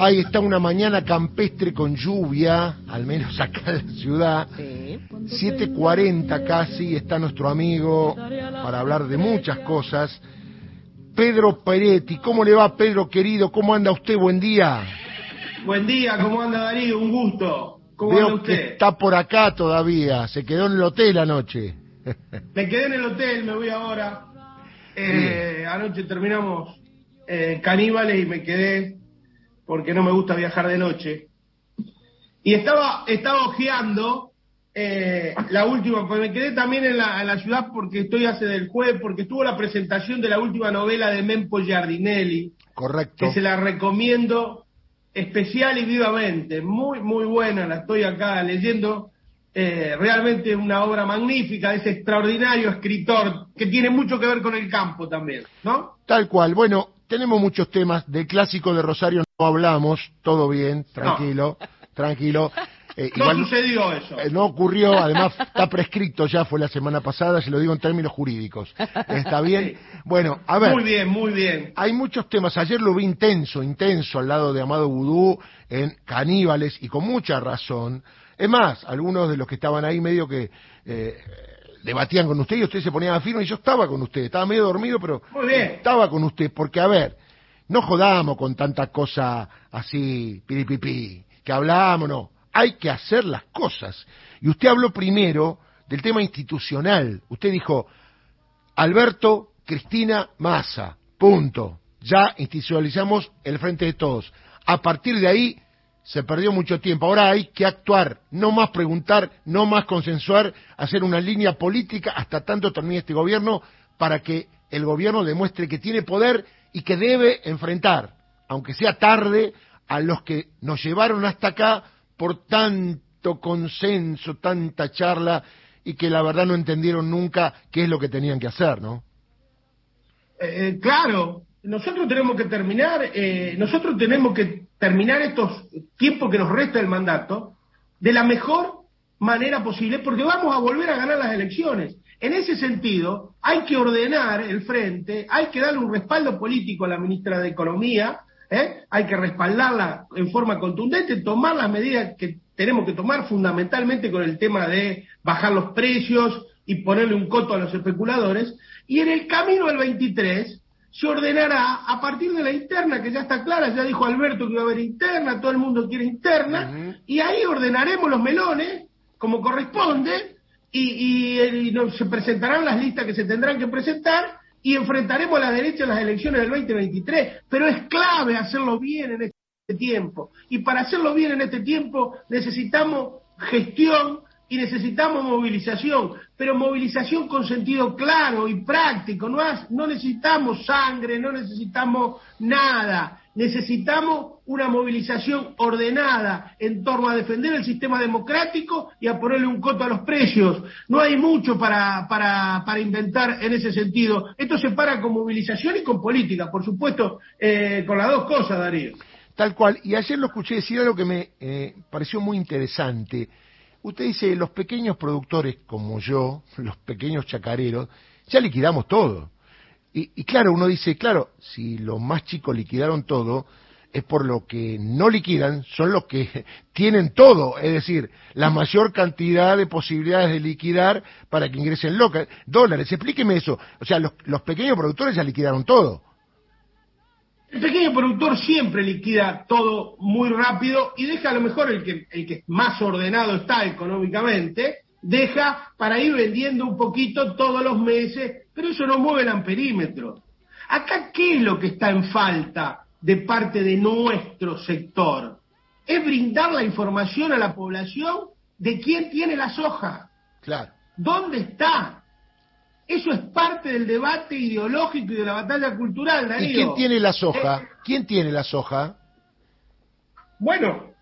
Ahí está una mañana campestre con lluvia, al menos acá en la ciudad. Sí. 7.40 casi está nuestro amigo para hablar de muchas cosas. Pedro Peretti, ¿cómo le va Pedro querido? ¿Cómo anda usted? Buen día. Buen día, ¿cómo anda Darío? Un gusto. ¿Cómo Veo anda que usted? está por acá todavía, se quedó en el hotel anoche. Me quedé en el hotel, me voy ahora. Eh, anoche terminamos eh, Caníbales y me quedé porque no me gusta viajar de noche. Y estaba, estaba ojeando eh, la última, pues me quedé también en la, en la ciudad porque estoy hace del jueves, porque estuvo la presentación de la última novela de Mempo Giardinelli, Correcto. que se la recomiendo especial y vivamente. Muy, muy buena, la estoy acá leyendo. Eh, realmente una obra magnífica de ese extraordinario escritor que tiene mucho que ver con el campo también, ¿no? Tal cual. Bueno, tenemos muchos temas. Del clásico de Rosario no hablamos. Todo bien, tranquilo, tranquilo. Eh, No igual sucedió eso. eh, no ocurrió, además está prescrito ya, fue la semana pasada, se lo digo en términos jurídicos. ¿Está bien? Bueno, a ver. Muy bien, muy bien. Hay muchos temas. Ayer lo vi intenso, intenso al lado de Amado Vudú en Caníbales y con mucha razón. Es más, algunos de los que estaban ahí medio que eh, debatían con usted y usted se ponía firme y yo estaba con usted. Estaba medio dormido, pero estaba con usted. Porque, a ver, no jodamos con tanta cosa así, piripipi, que hablamos, no. Hay que hacer las cosas. Y usted habló primero del tema institucional. Usted dijo, Alberto Cristina Massa. Punto. Ya institucionalizamos el frente de todos. A partir de ahí se perdió mucho tiempo. Ahora hay que actuar, no más preguntar, no más consensuar, hacer una línea política hasta tanto termine este gobierno para que el gobierno demuestre que tiene poder y que debe enfrentar, aunque sea tarde, a los que nos llevaron hasta acá por tanto consenso, tanta charla y que la verdad no entendieron nunca qué es lo que tenían que hacer, ¿no? Eh, eh, claro, nosotros tenemos que terminar, eh, nosotros tenemos que terminar estos tiempos que nos resta el mandato de la mejor manera posible, porque vamos a volver a ganar las elecciones. En ese sentido, hay que ordenar el frente, hay que darle un respaldo político a la ministra de Economía, ¿eh? hay que respaldarla en forma contundente, tomar las medidas que tenemos que tomar fundamentalmente con el tema de bajar los precios y ponerle un coto a los especuladores, y en el camino del 23 se ordenará a partir de la interna, que ya está clara, ya dijo Alberto que iba a haber interna, todo el mundo quiere interna, y ahí ordenaremos los melones como corresponde, y, y, y nos- se presentarán las listas que se tendrán que presentar, y enfrentaremos a la derecha en las elecciones del 2023. Pero es clave hacerlo bien en este tiempo, y para hacerlo bien en este tiempo necesitamos gestión, y necesitamos movilización, pero movilización con sentido claro y práctico, no, has- no necesitamos sangre, no necesitamos nada, necesitamos una movilización ordenada en torno a defender el sistema democrático y a ponerle un coto a los precios. No hay mucho para, para, para inventar en ese sentido. Esto se para con movilización y con política, por supuesto, eh, con las dos cosas, Darío. Tal cual. Y ayer lo escuché decir algo que me eh, pareció muy interesante. Usted dice, los pequeños productores como yo, los pequeños chacareros, ya liquidamos todo. Y, claro, uno dice, claro, si los más chicos liquidaron todo, es por lo que no liquidan, son los que tienen todo, es decir, la mayor cantidad de posibilidades de liquidar para que ingresen loca- dólares. Explíqueme eso. O sea, los, los pequeños productores ya liquidaron todo. El pequeño productor siempre liquida todo muy rápido y deja a lo mejor el que, el que más ordenado está económicamente, deja para ir vendiendo un poquito todos los meses, pero eso no mueve el amperímetro. Acá, ¿qué es lo que está en falta de parte de nuestro sector? Es brindar la información a la población de quién tiene la soja, Claro. dónde está. Eso es parte del debate ideológico y de la batalla cultural, Darío. ¿Y quién tiene la soja? Eh, ¿Quién tiene la soja? Bueno,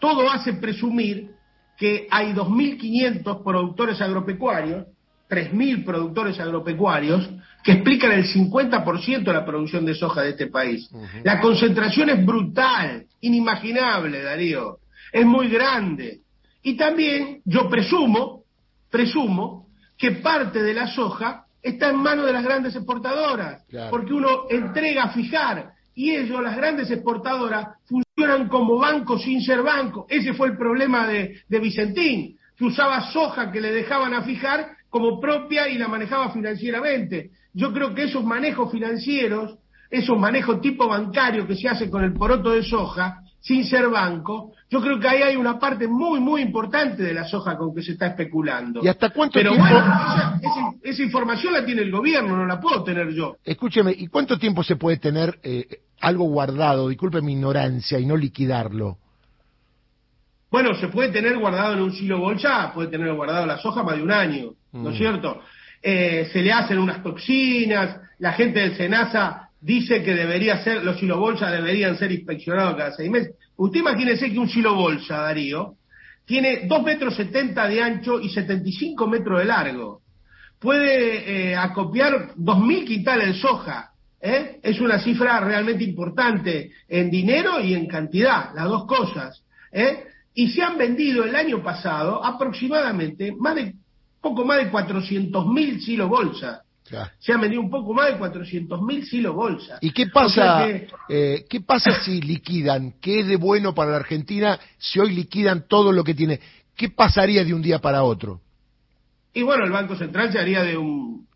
todo hace presumir que hay 2.500 productores agropecuarios, 3.000 productores agropecuarios, que explican el 50% de la producción de soja de este país. La concentración es brutal, inimaginable, Darío. Es muy grande. Y también, yo presumo, presumo, que parte de la soja está en manos de las grandes exportadoras, Claro. porque uno entrega a fijar y ellos, las grandes exportadoras, funcionan como bancos sin ser bancos. Ese fue el problema de, de Vicentín, que usaba soja que le dejaban a fijar como propia y la manejaba financieramente. Yo creo que esos manejos financieros, esos manejos tipo bancario que se hace con el poroto de soja, sin ser banco, yo creo que ahí hay una parte muy, muy importante de la soja con que se está especulando. ¿Y hasta cuánto Pero tiempo? bueno, esa, esa- esa información la tiene el gobierno, no la puedo tener yo. Escúcheme, ¿y cuánto tiempo se puede tener eh, algo guardado, disculpe mi ignorancia, y no liquidarlo? Bueno, se puede tener guardado en un silo bolsa, puede tener guardado la soja más de un año, ¿no es Mm. cierto? Eh, se le hacen unas toxinas, la gente del SENASA dice que debería ser, los silo bolsa deberían ser inspeccionados cada seis meses. Usted imagínese que un silo bolsa, Darío, tiene 2 metros 70 de ancho y 75 metros de largo. Puede eh, acopiar 2.000 quintales de soja. ¿eh? Es una cifra realmente importante en dinero y en cantidad, las dos cosas. ¿eh? Y se han vendido el año pasado aproximadamente más de poco más de 400.000 silos bolsa. Claro. Se han vendido un poco más de 400.000 silos bolsa. ¿Y qué O pasa, sea que- eh, qué pasa si liquidan? ¿Qué es de bueno para la Argentina si hoy liquidan todo lo que tiene? ¿Qué pasaría de un día para otro? Y bueno, el Banco Central se haría de un.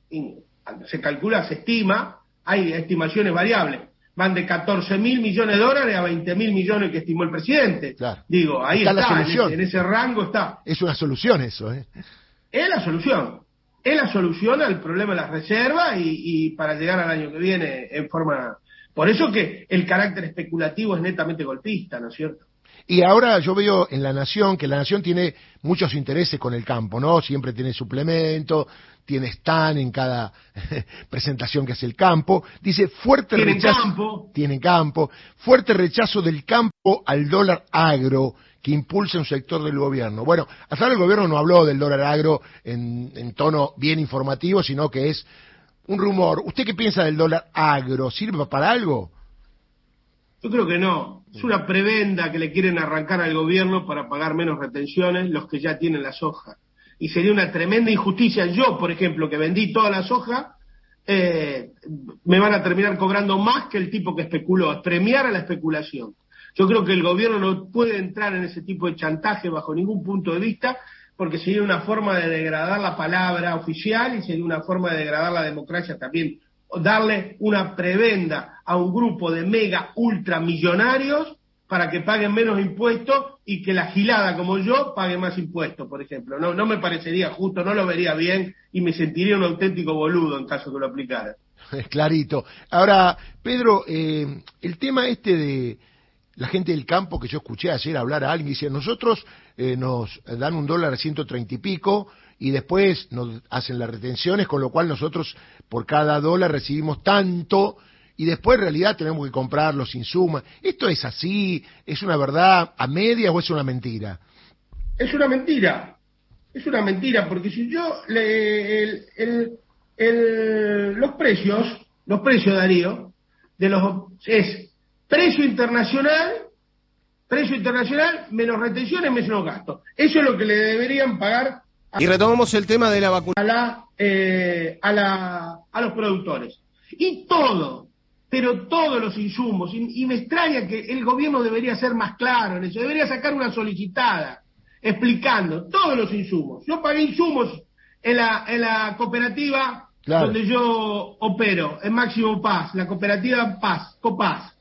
Se calcula, se estima, hay estimaciones variables. Van de 14 mil millones de dólares a 20 mil millones que estimó el presidente. Claro. Digo, ahí Está está, la en, solución. ese, en ese rango está. Es una solución eso, ¿eh? Es la solución. Es la solución al problema de las reservas y, y para llegar al año que viene en forma. Por eso que el carácter especulativo es netamente golpista, ¿no es cierto? Y ahora yo veo en La Nación que La Nación tiene muchos intereses con el campo, ¿no? Siempre tiene suplemento, tiene stand en cada presentación que hace el campo. Dice fuerte Tienen rechazo. campo. Tiene campo. Fuerte rechazo del campo al dólar agro que impulsa un sector del gobierno. Bueno, hasta ahora el gobierno no habló del dólar agro en, tono bien informativo, sino que es un rumor. ¿Usted qué piensa del dólar agro? ¿Sirve para algo? Yo creo que no. Es una prebenda que le quieren arrancar al gobierno para pagar menos retenciones los que ya tienen la soja. Y sería una tremenda injusticia. Yo, por ejemplo, que vendí toda la soja, eh, me van a terminar cobrando más que el tipo que especuló. Es premiar a la especulación. Yo creo que el gobierno no puede entrar en ese tipo de chantaje bajo ningún punto de vista, porque sería una forma de degradar la palabra oficial y sería una forma de degradar la democracia también. Darle una prebenda a un grupo de mega ultramillonarios para que paguen menos impuestos y que la gilada como yo pague más impuestos, por ejemplo. No, no me parecería justo, no lo vería bien y me sentiría un auténtico boludo en caso que lo aplicara. Clarito. Ahora, Pedro, eh, el tema este de la gente del campo que yo escuché ayer hablar a alguien, dice, nosotros eh, nos dan un dólar a 130 y pico y después nos hacen las retenciones, con lo cual nosotros por cada dólar recibimos tanto y después en realidad tenemos que comprar los insumos. ¿Esto es así? ¿Es una verdad a media o es una mentira? Es una mentira. Es una mentira, porque si yo le, el, el, el- los precios, los precios, Darío, de los es precio internacional, precio internacional menos retenciones menos gastos. Eso es lo que le deberían pagar Y retomamos el tema de la vacuna. a, la, eh, a, la, a los productores. Y todo, pero todos los insumos, y, y me extraña que el gobierno debería ser más claro en eso, debería sacar una solicitada explicando todos los insumos. Yo pagué insumos en la, en la cooperativa Claro. donde yo opero, en Máximo Paz, la cooperativa Paz, Copaz.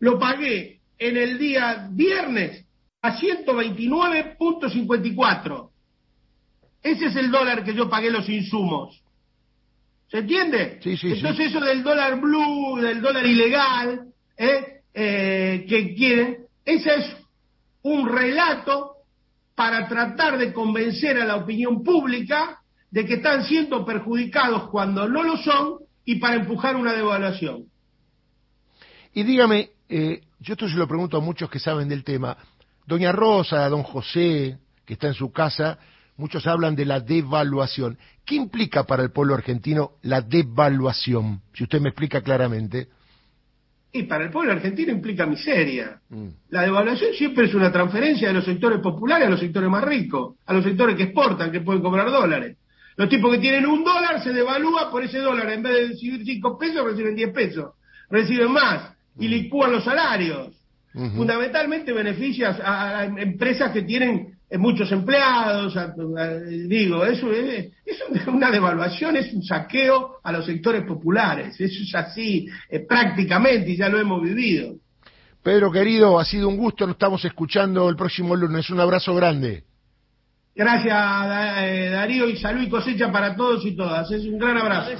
Lo pagué en el día viernes a 129.54. Ese es el dólar que yo pagué los insumos. ¿Se entiende? Sí, sí, sí. Entonces eso del dólar blue, del dólar ilegal, ¿eh? Eh, que quieren, ese es un relato para tratar de convencer a la opinión pública de que están siendo perjudicados cuando no lo son y para empujar una devaluación. Y dígame, eh, yo esto se lo pregunto a muchos que saben del tema. Doña Rosa, don José, que está en su casa, muchos hablan de la devaluación. ¿Qué implica para el pueblo argentino la devaluación? Si usted me explica claramente. Y para el pueblo argentino implica miseria. Mm. La devaluación siempre es una transferencia de los sectores populares a los sectores más ricos, a los sectores que exportan, que pueden cobrar dólares. Los tipos que tienen un dólar se devalúa por ese dólar. En vez de recibir 5 pesos, reciben 10 pesos. Reciben más. Y licúan los salarios. Fundamentalmente beneficias a, empresas que tienen eh, muchos empleados, digo, eso es, una devaluación, es un saqueo a los sectores populares, eso es así eh, prácticamente y ya lo hemos vivido. Pedro querido, ha sido un gusto, nos estamos escuchando el próximo lunes, un abrazo grande. Gracias eh, Darío y salud y cosecha para todos y todas, es un gran abrazo.